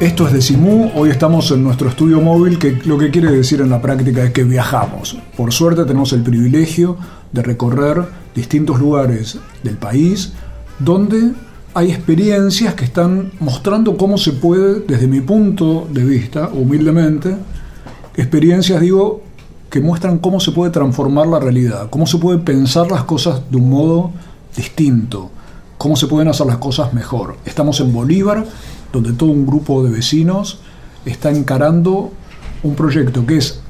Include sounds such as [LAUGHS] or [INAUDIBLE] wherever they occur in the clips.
Esto es de Simú, hoy estamos en nuestro estudio móvil que lo que quiere decir en la práctica es que viajamos. Por suerte tenemos el privilegio de recorrer distintos lugares del país donde hay experiencias que están mostrando cómo se puede, desde mi punto de vista, humildemente, experiencias, digo, que muestran cómo se puede transformar la realidad, cómo se puede pensar las cosas de un modo distinto, cómo se pueden hacer las cosas mejor. Estamos en Bolívar, donde todo un grupo de vecinos está encarando un proyecto que es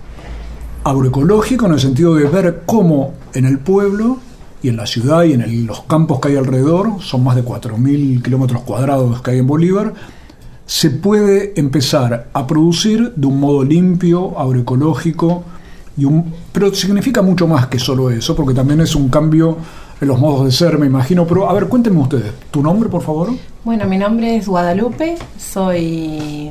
agroecológico en el sentido de ver cómo en el pueblo y en la ciudad y en los campos que hay alrededor, son más de 4.000 kilómetros cuadrados que hay en Bolívar, se puede empezar a producir de un modo limpio, agroecológico, y un, pero significa mucho más que solo eso, porque también es un cambio los modos de ser, me imagino. Pero a ver, cuéntenme ustedes, ¿tu nombre, por favor? Bueno, mi nombre es Guadalupe, soy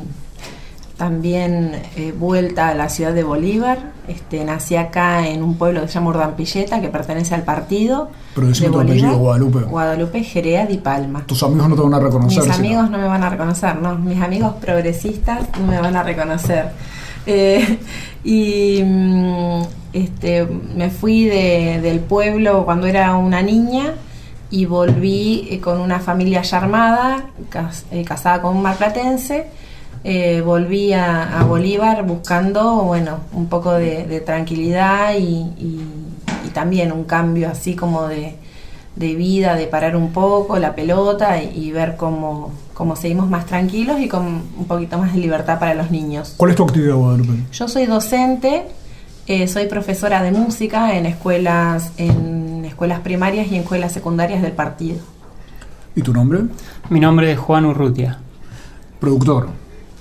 también eh, vuelta a la ciudad de Bolívar. Este, nací acá en un pueblo que se llama Urdampilleta, que pertenece al partido. Pero de tu apellido, Guadalupe. Guadalupe Jerea Di Palma. ¿Tus amigos no te van a reconocer? Mis amigos no me van a reconocer, no. Mis amigos progresistas no me van a reconocer. Eh, [LAUGHS] y mm, este, me fui del pueblo cuando era una niña y volví eh, con una familia ya armada, eh, casada con un marplatense. Eh, volví a, Bolívar buscando bueno un poco de, tranquilidad y, también un cambio así como de, vida, de parar un poco la pelota y, ver cómo, cómo, seguimos más tranquilos y con un poquito más de libertad para los niños. ¿Cuál es tu actividad, Guadalupe? Yo soy docente, soy profesora de música en escuelas en escuelas primarias y en escuelas secundarias del partido. ¿Y tu nombre? Mi nombre es Juan Urrutia. ¿Productor?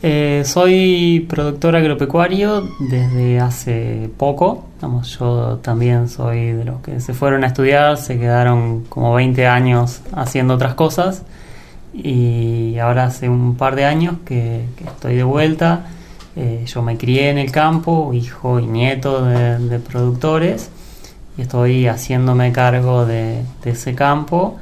Eh, soy productor agropecuario desde hace poco. Vamos, yo también soy de los que se fueron a estudiar, se quedaron como 20 años haciendo otras cosas y ahora hace un par de años que, estoy de vuelta. Eh, yo me crié en el campo, hijo y nieto de productores estoy haciéndome cargo de, ese campo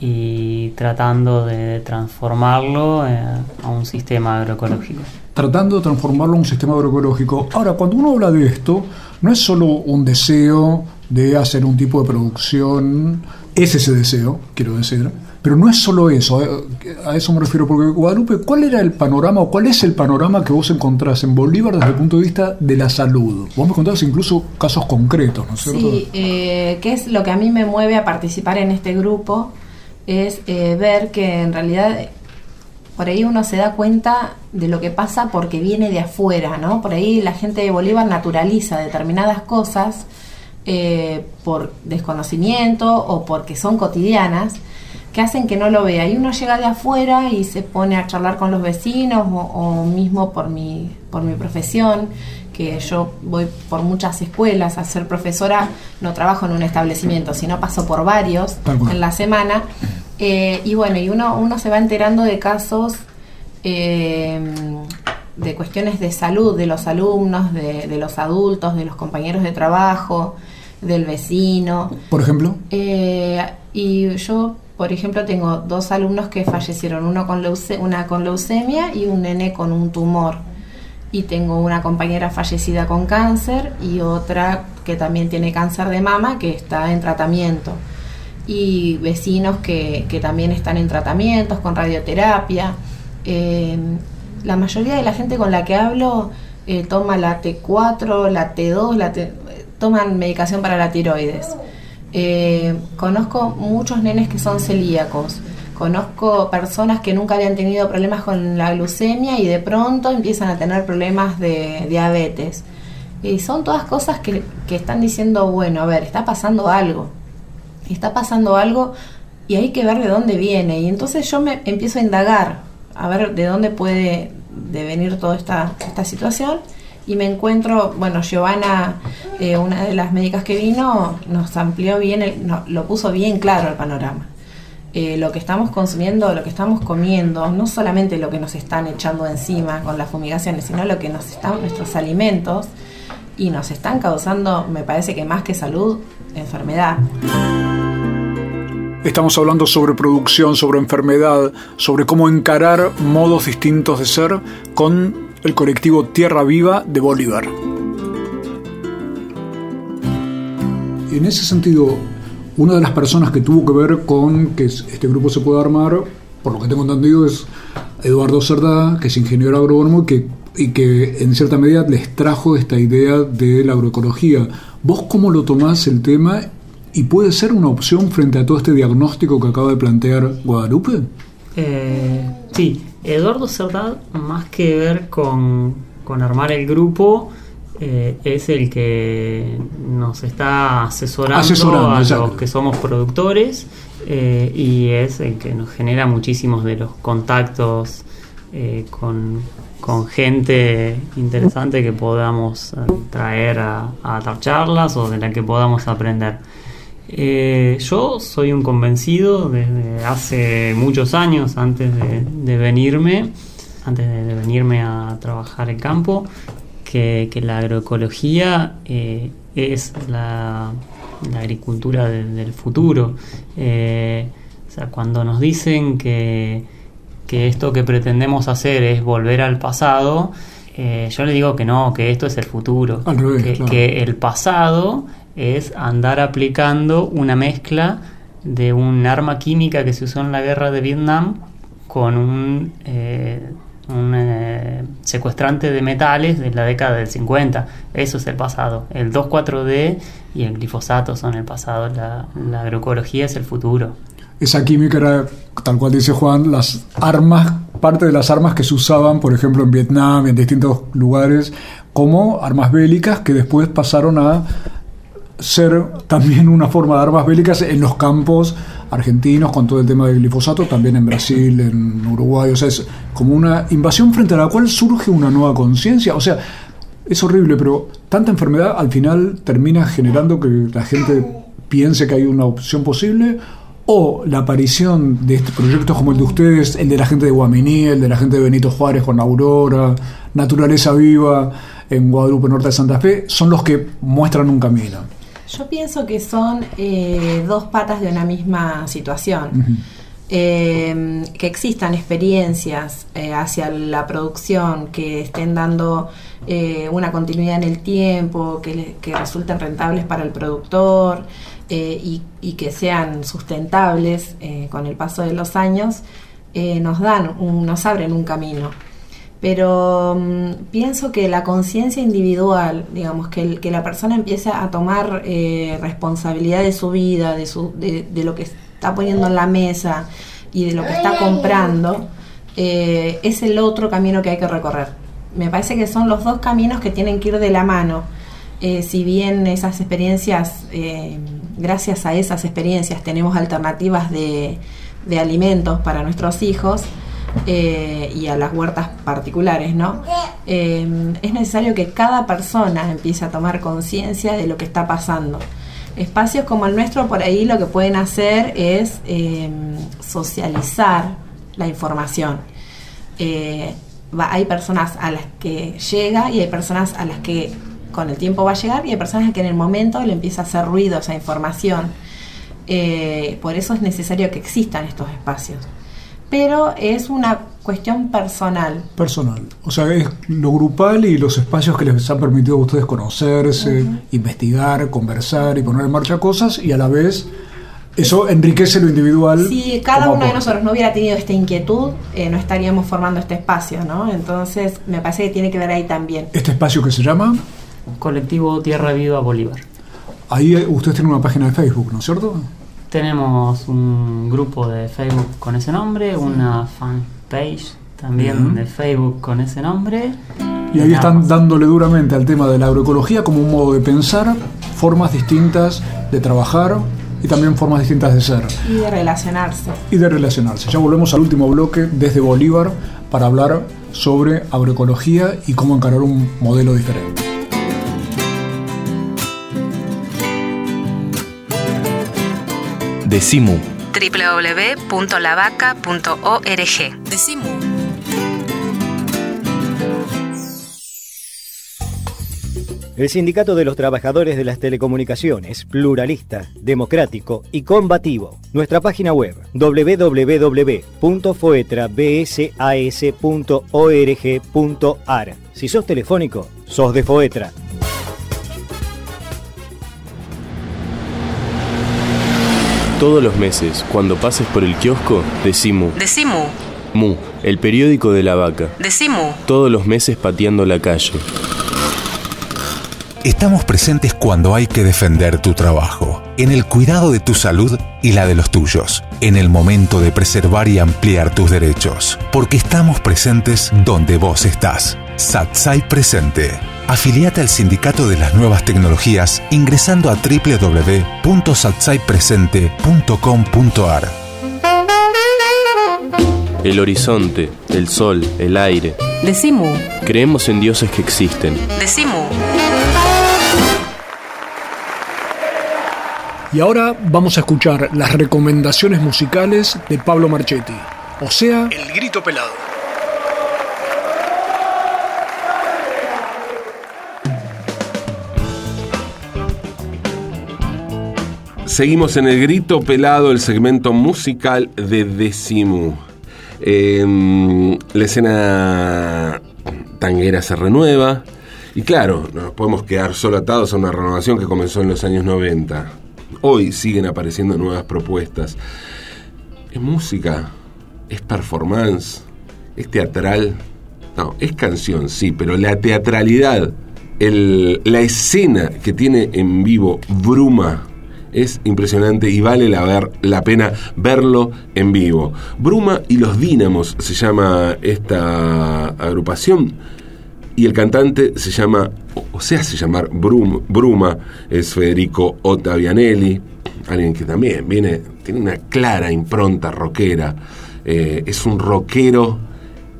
y tratando de transformarlo eh, a un sistema agroecológico. Tratando de transformarlo a un sistema agroecológico. Ahora, cuando uno habla de esto, no es solo un deseo de hacer un tipo de producción, es ese deseo, quiero decir, pero no es solo eso, eh, a eso me refiero, porque Guadalupe, ¿cuál era el panorama o cuál es el panorama que vos encontrás en Bolívar desde el punto de vista de la salud? Vos me contabas incluso casos concretos, ¿no es cierto? Sí, eh, que es lo que a mí me mueve a participar en este grupo, es eh, ver que en realidad por ahí uno se da cuenta de lo que pasa porque viene de afuera, ¿no? Por ahí la gente de Bolívar naturaliza determinadas cosas por desconocimiento o porque son cotidianas que hacen que no lo vea. Y uno llega de afuera y se pone a charlar con los vecinos o, mismo por mi, por mi profesión, que yo voy por muchas escuelas a ser profesora, no trabajo en un establecimiento, sino paso por varios en la semana. Eh, y bueno, y uno, uno se va enterando de casos eh, de cuestiones de salud de los alumnos, de, de, los adultos, de los compañeros de trabajo, del vecino. Por ejemplo. Eh, y yo por ejemplo, tengo dos alumnos que fallecieron, uno con una con leucemia y un nene con un tumor. Y tengo una compañera fallecida con cáncer y otra que también tiene cáncer de mama que está en tratamiento. Y vecinos que, también están en tratamientos con radioterapia. Eh, la mayoría de la gente con la que hablo eh, toma la T4, la T2, la toman medicación para la tiroides. Eh, conozco muchos nenes que son celíacos. Conozco personas que nunca habían tenido problemas con la glucemia y de pronto empiezan a tener problemas de diabetes. Y son todas cosas que, que están diciendo, bueno, a ver, está pasando algo. Está pasando algo y hay que ver de dónde viene. Y entonces yo me empiezo a indagar a ver de dónde puede devenir toda esta, esta situación. Y me encuentro, bueno, Giovanna, eh, una de las médicas que vino, nos amplió bien, el- no, lo puso bien claro el panorama. Eh, lo que estamos consumiendo, lo que estamos comiendo, no solamente lo que nos están echando encima con las fumigaciones, sino lo que nos están, nuestros alimentos, y nos están causando, me parece que más que salud, enfermedad. Estamos hablando sobre producción, sobre enfermedad, sobre cómo encarar modos distintos de ser con el colectivo Tierra Viva de Bolívar. En ese sentido, una de las personas que tuvo que ver con que este grupo se pueda armar, por lo que tengo entendido, es Eduardo Cerdá, que es ingeniero agrónomo y que, y que en cierta medida les trajo esta idea de la agroecología. ¿Vos cómo lo tomás el tema y puede ser una opción frente a todo este diagnóstico que acaba de plantear Guadalupe? Eh, sí, Eduardo Cerdad, más que ver con, con armar el grupo, eh, es el que nos está asesorando, Asesorando, a exacto. los que somos productores eh, y es el que nos genera muchísimos de los contactos eh, con, con gente interesante que podamos traer a, a dar charlas o de la que podamos aprender. Eh, yo soy un convencido desde hace muchos años, antes de, de venirme, antes de, de venirme a trabajar en campo, que, que la agroecología eh, es la, la agricultura de- del futuro. Eh, o sea, cuando nos dicen que, que esto que pretendemos hacer es volver al pasado, eh, yo le digo que no, que esto es el futuro. Al revés, que, claro. que el pasado es andar aplicando una mezcla de un arma química que se usó en la guerra de Vietnam con un, eh, eh, secuestrante de metales de la década del 50. Eso es el pasado. El 2,4-D y el glifosato son el pasado. La, la agroecología es el futuro. Esa química era, tal cual dice Juan, las armas, parte de las armas que se usaban, por ejemplo, en Vietnam en distintos lugares, como armas bélicas que después pasaron a ser también una forma de armas bélicas en los campos argentinos con todo el tema del glifosato, también en Brasil, en Uruguay, o sea, es como una invasión frente a la cual surge una nueva conciencia, o sea, es horrible, pero tanta enfermedad al final termina generando que la gente piense que hay una opción posible o la aparición de este proyectos como el de ustedes, el de la gente de Guaminí, el de la gente de Benito Juárez con Aurora, Naturaleza Viva en Guadalupe Norte de Santa Fe, son los que muestran un camino. Yo pienso que son eh, dos patas de una misma situación. Eh, que existan experiencias eh, hacia la producción que estén dando eh, una continuidad en el tiempo, que, le- que resulten rentables para el productor y, y que sean sustentables con el paso de los años, nos dan, un- nos abren un camino pero mm, pienso que la conciencia individual, digamos, que, el- que la persona empiece a tomar eh, responsabilidad de su vida, de, su, de, de lo que está poniendo en la mesa y de lo que está comprando, eh, es el otro camino que hay que recorrer. Me parece que son los dos caminos que tienen que ir de la mano. Eh, si bien esas experiencias, gracias a esas experiencias tenemos alternativas de, de alimentos para nuestros hijos, eh, y a las huertas particulares, ¿no? Eh, es necesario que cada persona empiece a tomar conciencia de lo que está pasando. Espacios como el nuestro por ahí lo que pueden hacer es eh, socializar la información. Eh, hay personas a las que llega y hay personas a las que con el tiempo va a llegar y hay personas que en el momento le empieza a hacer ruido esa información. Eh, por eso es necesario que existan estos espacios. Pero es una cuestión personal. Personal. O sea, es lo grupal y los espacios que les han permitido a ustedes conocerse, investigar, conversar y poner en marcha cosas y a la vez eso enriquece lo individual. Si cada uno de nosotros no hubiera tenido esta inquietud, eh, no estaríamos formando este espacio, ¿no? Entonces, me parece que tiene que ver ahí también. Este espacio que se llama, Colectivo Tierra Viva Bolívar. ahí eh, ustedes tienen una página de Facebook, ¿no es cierto? Tenemos un grupo de Facebook con ese nombre, una fanpage también de Facebook con ese nombre. Y ahí están dándole duramente al tema de la agroecología como un modo de pensar, formas distintas de trabajar y también formas distintas de ser. Y de relacionarse. Y de relacionarse. Ya volvemos al último bloque desde Bolívar para hablar sobre agroecología y cómo encarar un modelo diferente. Decimu. www.lavaca.org. Decimu. El Sindicato de los Trabajadores de las Telecomunicaciones, pluralista, democrático y combativo. Nuestra página web www.foetrabsas.org.ar. Si sos telefónico, sos de Foetra. Todos los meses, cuando pases por el kiosco, decimu. Decimu. Mu, el periódico de la vaca. Decimu. Todos los meses pateando la calle. Estamos presentes cuando hay que defender tu trabajo, en el cuidado de tu salud y la de los tuyos, en el momento de preservar y ampliar tus derechos, porque estamos presentes donde vos estás. Satsai Presente. Afiliate al Sindicato de las Nuevas Tecnologías ingresando a www.satsaipresente.com.ar. El horizonte, el sol, el aire. Decimu. Creemos en dioses que existen. Decimu. Y ahora vamos a escuchar las recomendaciones musicales de Pablo Marchetti, o sea, El Grito Pelado. Seguimos en el grito pelado, el segmento musical de Decimu. Em, la escena tanguera se renueva. Y claro, no nos podemos quedar solo atados a una renovación que comenzó en los años 90. Hoy siguen apareciendo nuevas propuestas. Es música, es performance, es teatral. No, es canción, sí, pero la teatralidad, la escena que tiene en vivo Bruma es impresionante y vale la, ver, la pena verlo en vivo. Bruma y los Dínamos se llama esta agrupación y el cantante se llama, o se hace llamar Bruma, es Federico Ottavianelli, alguien que también viene, tiene una clara impronta rockera, eh, es un rockero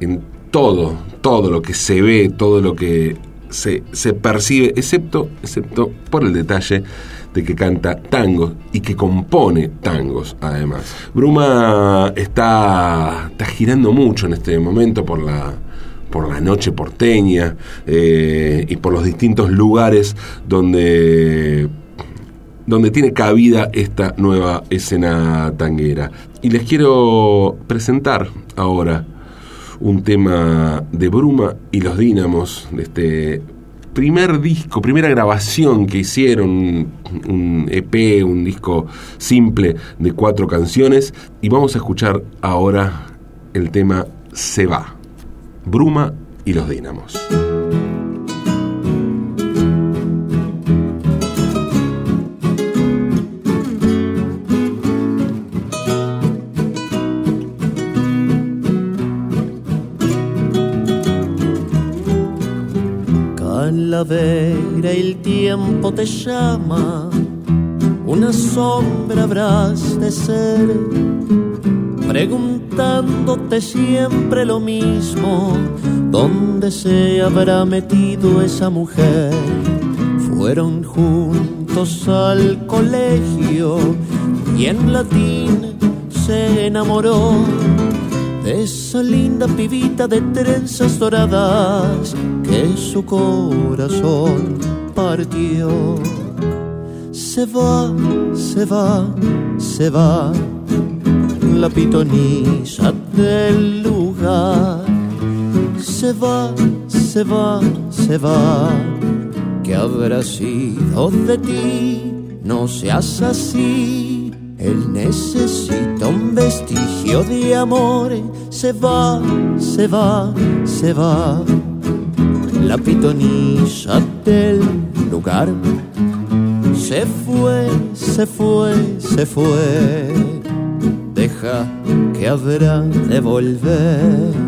en todo, todo lo que se ve, todo lo que se, se percibe, excepto, excepto por el detalle de que canta tangos y que compone tangos además. Bruma está, está girando mucho en este momento por la, por la noche porteña eh, y por los distintos lugares donde, donde tiene cabida esta nueva escena tanguera. Y les quiero presentar ahora un tema de Bruma y los Dínamos, de este primer disco, primera grabación que hicieron, un EP, un disco simple de cuatro canciones, y vamos a escuchar ahora el tema Se va. Bruma y los Dínamos. El tiempo te llama, una sombra habrás de ser preguntándote siempre lo mismo, ¿dónde se habrá metido esa mujer? Fueron juntos al colegio y en latín se enamoró de esa linda pibita de trenzas doradas que su corazón partió. Se va, se va, se va la pitonisa del lugar. Se va, se va, se va. ¿Qué habrá sido de ti? No seas así. Él necesita un vestigio de amor. Se va, se va, se va. La pitonisa del lugar. Se fue, se fue, se fue deja que habrá de volver.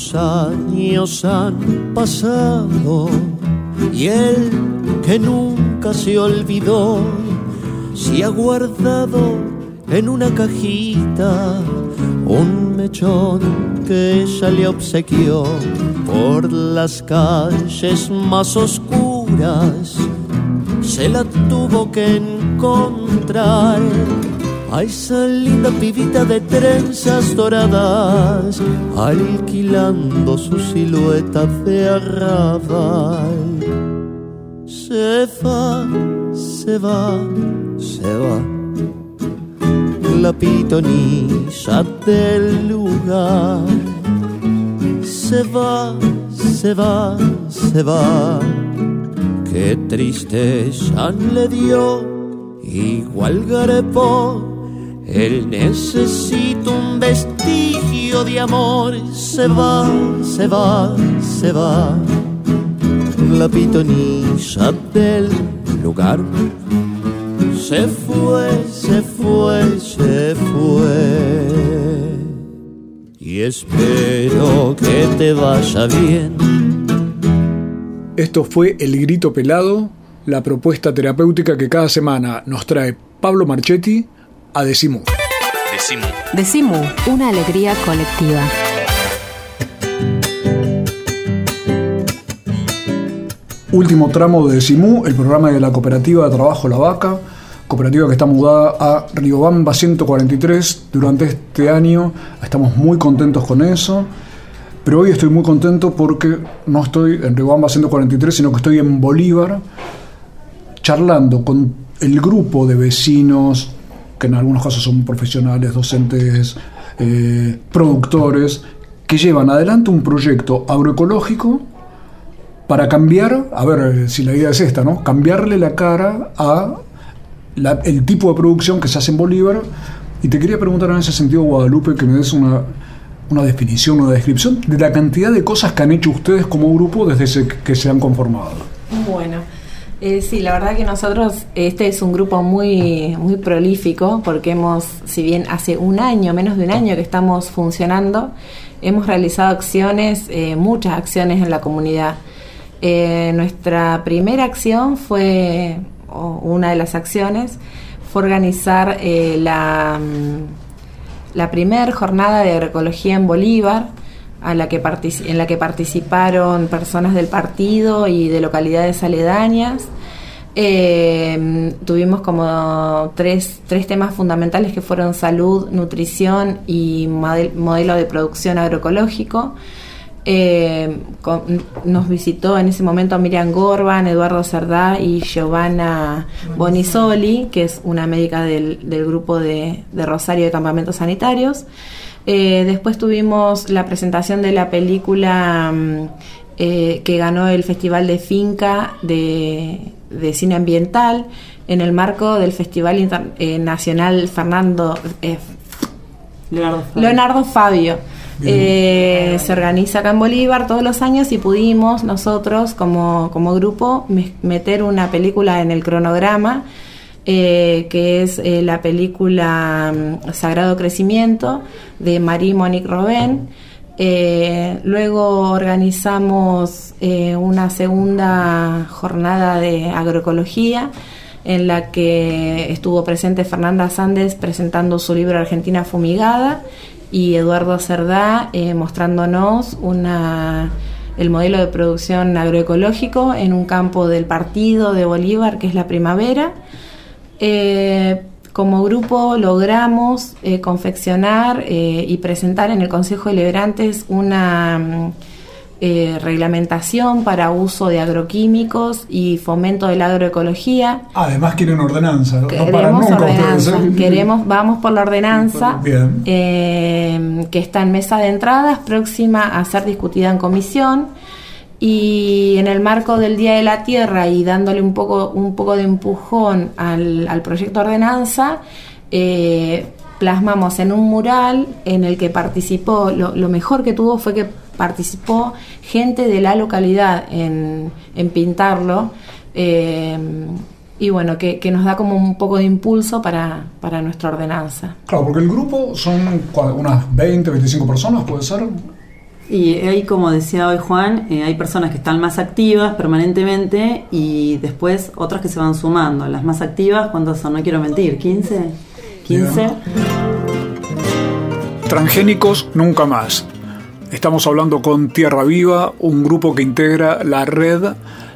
Muchos años han pasado y él que nunca se olvidó se ha guardado en una cajita un mechón que ella le obsequió por las calles más oscuras. Se la tuvo que encontrar a esa linda pibita de trenzas doradas, alquilando su silueta de arrabal. Se va, se va, se va la pitonisa del lugar. Se va, se va, se va. Qué tristeza le dio, igual garepó. Él necesita un vestigio de amor. Se va, se va, se va. La pitonisa del lugar se fue, se fue, se fue. Y espero que te vaya bien. Esto fue El Grito Pelado, la propuesta terapéutica que cada semana nos trae Pablo Marchetti a Decimu. Decimu. Decimu, una alegría colectiva. Último tramo de Decimu, el programa de la cooperativa de trabajo La Vaca cooperativa que está mudada a Riobamba 143 durante este año. Estamos muy contentos con eso. Pero hoy estoy muy contento porque no estoy en Riobamba 143, sino que estoy en Bolívar charlando con el grupo de vecinos, que en algunos casos son profesionales, docentes, eh, productores, que llevan adelante un proyecto agroecológico para cambiar, a ver si la idea es esta, ¿no? Cambiarle la cara a el tipo de producción que se hace en Bolívar. Y te quería preguntar en ese sentido, Guadalupe, que me des una, una definición, una descripción de la cantidad de cosas que han hecho ustedes como grupo desde que se han conformado. Bueno, eh, sí, la verdad que nosotros, este es un grupo muy, muy prolífico, porque hemos, si bien hace un año, menos de un año que estamos funcionando, hemos realizado acciones, eh, muchas acciones en la comunidad. Eh, nuestra primera acción fue una de las acciones fue organizar la, mm, la primera jornada de agroecología en Bolívar, a la que en la que participaron personas del partido y de localidades aledañas. Eh, tuvimos como tres, tres, temas fundamentales que fueron salud, nutrición y modelo de producción agroecológico. Eh, nos visitó en ese momento Miriam Gorban, Eduardo Cerdá y Giovanna Bonisoli, que es una médica del, grupo de, Rosario de Campamentos Sanitarios. Eh, después tuvimos la presentación de la película mm, eh, que ganó el Festival de Finca de, Cine Ambiental en el marco del Festival Nacional Fernando Leonardo Fabio eh, se organiza acá en Bolívar todos los años y pudimos nosotros como, como grupo meter una película en el cronograma. Eh, que es eh, la película mm, Sagrado Crecimiento de Marie Monique Robin. luego organizamos una segunda jornada de agroecología en la que estuvo presente Fernanda Sandes presentando su libro Argentina Fumigada y Eduardo Cerdá eh, mostrándonos una, el modelo de producción agroecológico en un campo del partido de Bolívar, que es la primavera. Eh, como grupo logramos eh, confeccionar y presentar en el Consejo de Liberantes una mm, eh, reglamentación para uso de agroquímicos y fomento de la agroecología. Además quieren ordenanza. Queremos ordenanza. Queremos, vamos por la ordenanza eh, que está en mesa de entradas, próxima a ser discutida en comisión. Y en el marco del Día de la Tierra y dándole un poco, un poco de empujón al, al proyecto ordenanza, eh, plasmamos en un mural en el que participó, lo, lo mejor que tuvo fue que participó gente de la localidad en, pintarlo. Eh, y bueno, que, nos da como un poco de impulso para, nuestra ordenanza. Claro, porque el grupo son unas 20, 25 personas, ¿puede ser? Y hay, como decía hoy Juan, eh, hay personas que están más activas permanentemente y después otras que se van sumando. Las más activas, ¿cuántas son? No quiero mentir, ¿15? ¿15? Transgénicos nunca más. Estamos hablando con Tierra Viva, un grupo que integra la red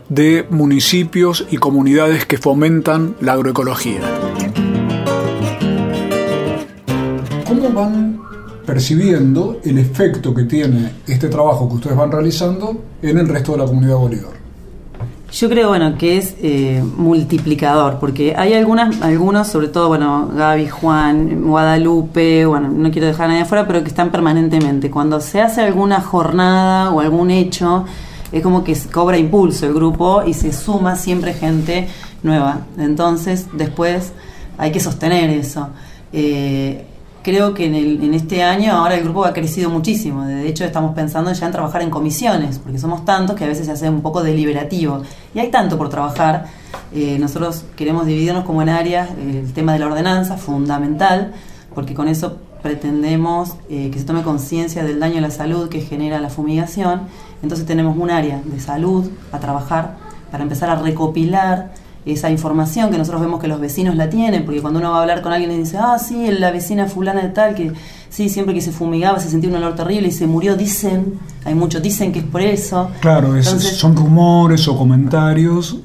de municipios y comunidades que fomentan la agroecología. ¿Cómo van percibiendo el efecto que tiene este trabajo que ustedes van realizando en el resto de la comunidad Bolívar? Yo creo, bueno, que es eh, multiplicador, porque hay algunas, algunos, sobre todo, bueno, Gaby, Juan, Guadalupe, bueno, no quiero dejar a nadie afuera, pero que están permanentemente. Cuando se hace alguna jornada o algún hecho, es como que cobra impulso el grupo y se suma siempre gente nueva. Entonces, después hay que sostener eso. Eh, creo que en, el, en este año ahora el grupo ha crecido muchísimo. De hecho, estamos pensando ya en trabajar en comisiones, porque somos tantos que a veces se hace un poco deliberativo. Y hay tanto por trabajar. Eh, nosotros queremos dividirnos como en áreas. El tema de la ordenanza, fundamental, porque con eso pretendemos eh, que se tome conciencia del daño a la salud que genera la fumigación. Entonces tenemos un área de salud a trabajar para empezar a recopilar esa información que nosotros vemos que los vecinos la tienen, porque cuando uno va a hablar con alguien y dice, ah, sí, la vecina fulana de tal, que sí, siempre que se fumigaba se sentía un olor terrible y se murió, dicen, hay muchos dicen que es por eso. Claro, son rumores o comentarios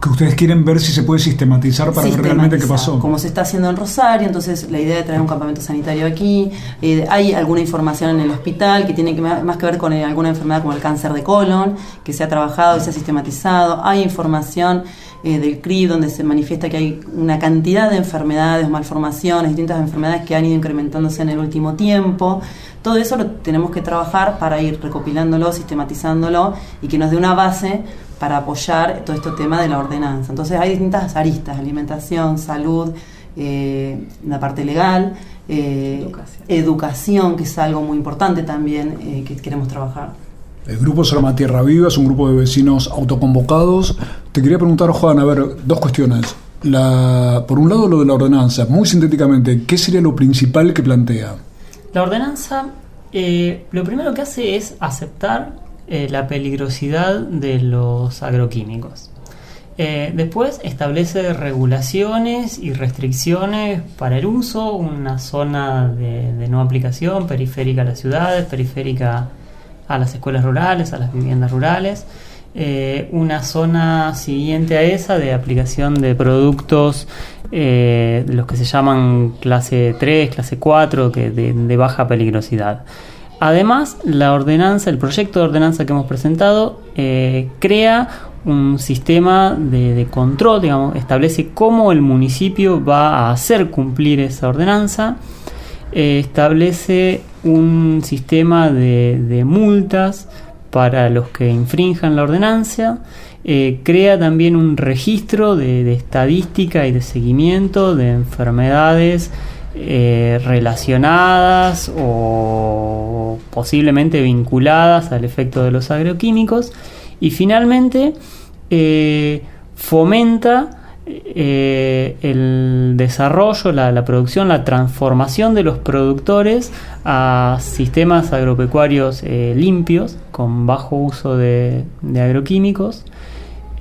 que ustedes quieren ver si se puede sistematizar para ver realmente qué pasó. Como se está haciendo en Rosario, entonces la idea de traer un campamento sanitario aquí, eh, hay alguna información en el hospital que tiene que más que ver con eh, alguna enfermedad como el cáncer de colon, que se ha trabajado y se ha sistematizado, hay información eh, del CRI, donde se manifiesta que hay una cantidad de enfermedades, malformaciones, distintas enfermedades que han ido incrementándose en el último tiempo. Todo eso lo tenemos que trabajar para ir recopilándolo, sistematizándolo y que nos dé una base para apoyar todo este tema de la ordenanza. Entonces hay distintas aristas, alimentación, salud, eh, la parte legal, eh, educación. educación. que es algo muy importante también que queremos trabajar. El grupo se llama Tierra Viva, es un grupo de vecinos autoconvocados. Te quería preguntar, Juan, a ver, dos cuestiones. La, por un lado, lo de la ordenanza. Muy sintéticamente, ¿qué sería lo principal que plantea? La ordenanza, eh, lo primero que hace es aceptar eh, la peligrosidad de los agroquímicos. Eh, después establece regulaciones y restricciones para el uso, una zona de, no aplicación periférica a las ciudades, periférica a las escuelas rurales, a las viviendas rurales. Eh, una zona siguiente a esa de aplicación de productos, los que se llaman clase 3, clase 4, que de, baja peligrosidad. Además, la ordenanza, el proyecto de ordenanza que hemos presentado, eh, crea un sistema de, control, digamos, establece cómo el municipio va a hacer cumplir esa ordenanza, establece un sistema de, multas para los que infrinjan la ordenanza, eh, crea también un registro de, estadística y de seguimiento de enfermedades eh, relacionadas o posiblemente vinculadas al efecto de los agroquímicos. Y finalmente eh, fomenta eh, el desarrollo, la, producción, la transformación de los productores a sistemas agropecuarios limpios, con bajo uso de, agroquímicos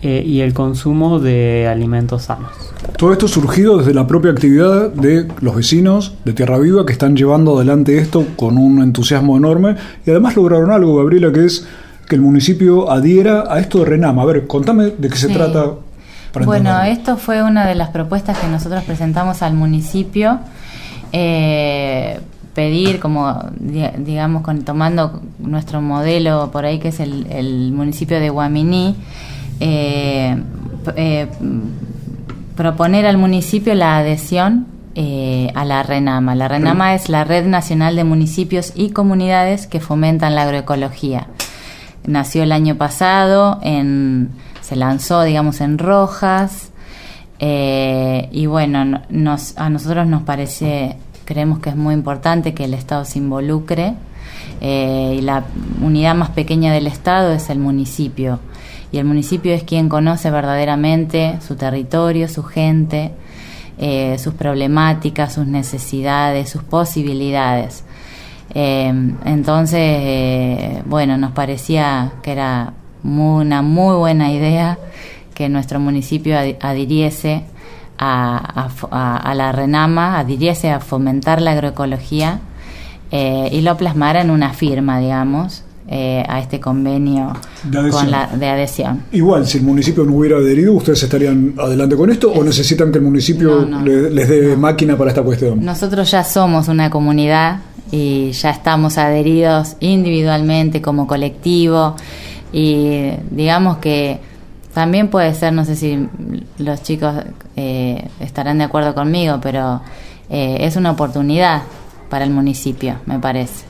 eh, y el consumo de alimentos sanos. Todo esto surgido desde la propia actividad de los vecinos de Tierra Viva que están llevando adelante esto con un entusiasmo enorme y además lograron algo, Gabriela, que es que el municipio adhiera a esto de Renama. A ver, contame de qué se trata bueno, esto fue una de las propuestas que nosotros presentamos al municipio. Eh, pedir, como digamos, con, tomando nuestro modelo por ahí, que es el, municipio de Guaminí, eh, eh, proponer al municipio la adhesión a la RENAMA. La RENAMA es la Red Nacional de Municipios y Comunidades que fomentan la agroecología. Nació el año pasado en se lanzó, digamos, en rojas. Eh, y bueno, nos, a nosotros nos parece, creemos que es muy importante que el Estado se involucre. Eh, y la unidad más pequeña del Estado es el municipio. Y el municipio es quien conoce verdaderamente su territorio, su gente, eh, sus problemáticas, sus necesidades, sus posibilidades. Eh, entonces, eh, bueno, nos parecía que era una muy buena idea que nuestro municipio adhiriese a, a, la RENAMA, adhiriese a fomentar la agroecología eh, y lo plasmara en una firma, digamos, eh, a este convenio de adhesión. Con la, de adhesión. Igual, si el municipio no hubiera adherido, ¿ustedes estarían adelante con esto o necesitan que el municipio les dé máquina para esta cuestión? Nosotros ya somos una comunidad y ya estamos adheridos individualmente como colectivo y digamos que también puede ser, no sé si los chicos eh, estarán de acuerdo conmigo, pero eh, es una oportunidad para el municipio, me parece.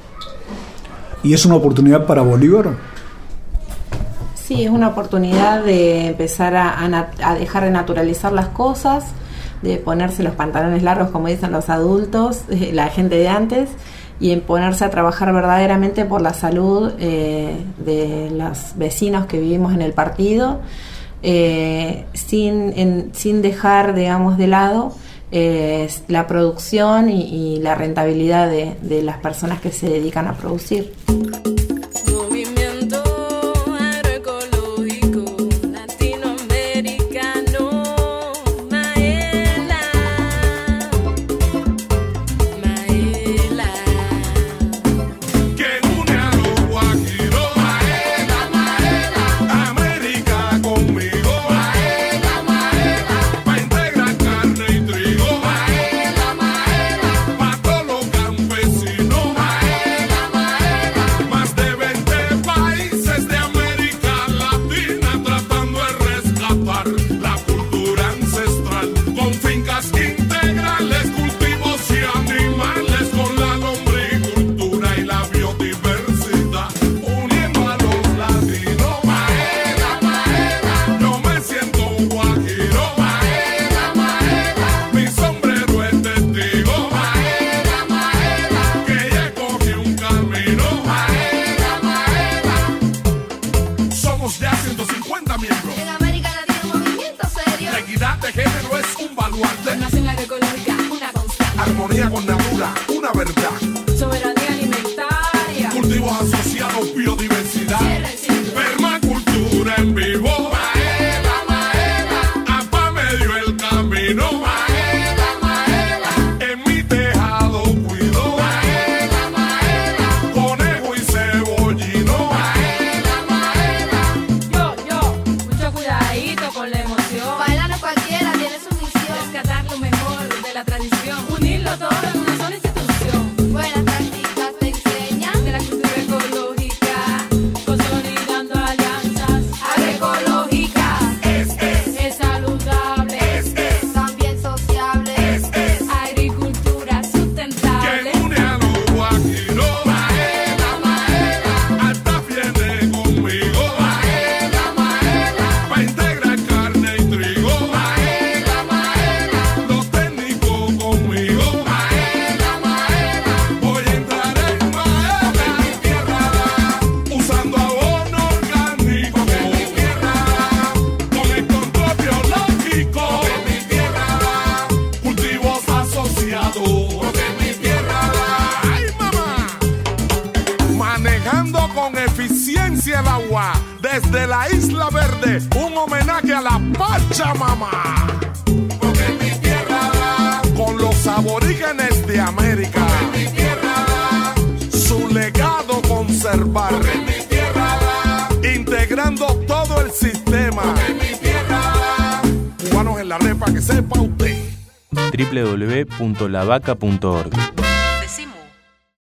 ¿Y es una oportunidad para Bolívar? Sí, es una oportunidad de empezar a, dejar de naturalizar las cosas, de ponerse los pantalones largos, como dicen los adultos, [LAUGHS] la gente de antes, y en ponerse a trabajar verdaderamente por la salud eh, de los vecinos que vivimos en el partido, eh, sin, sin dejar, digamos, de lado la producción y, la rentabilidad de, de las personas que se dedican a producir. ecológica, una constante. Armonía con natura, una verdad www.lavaca.org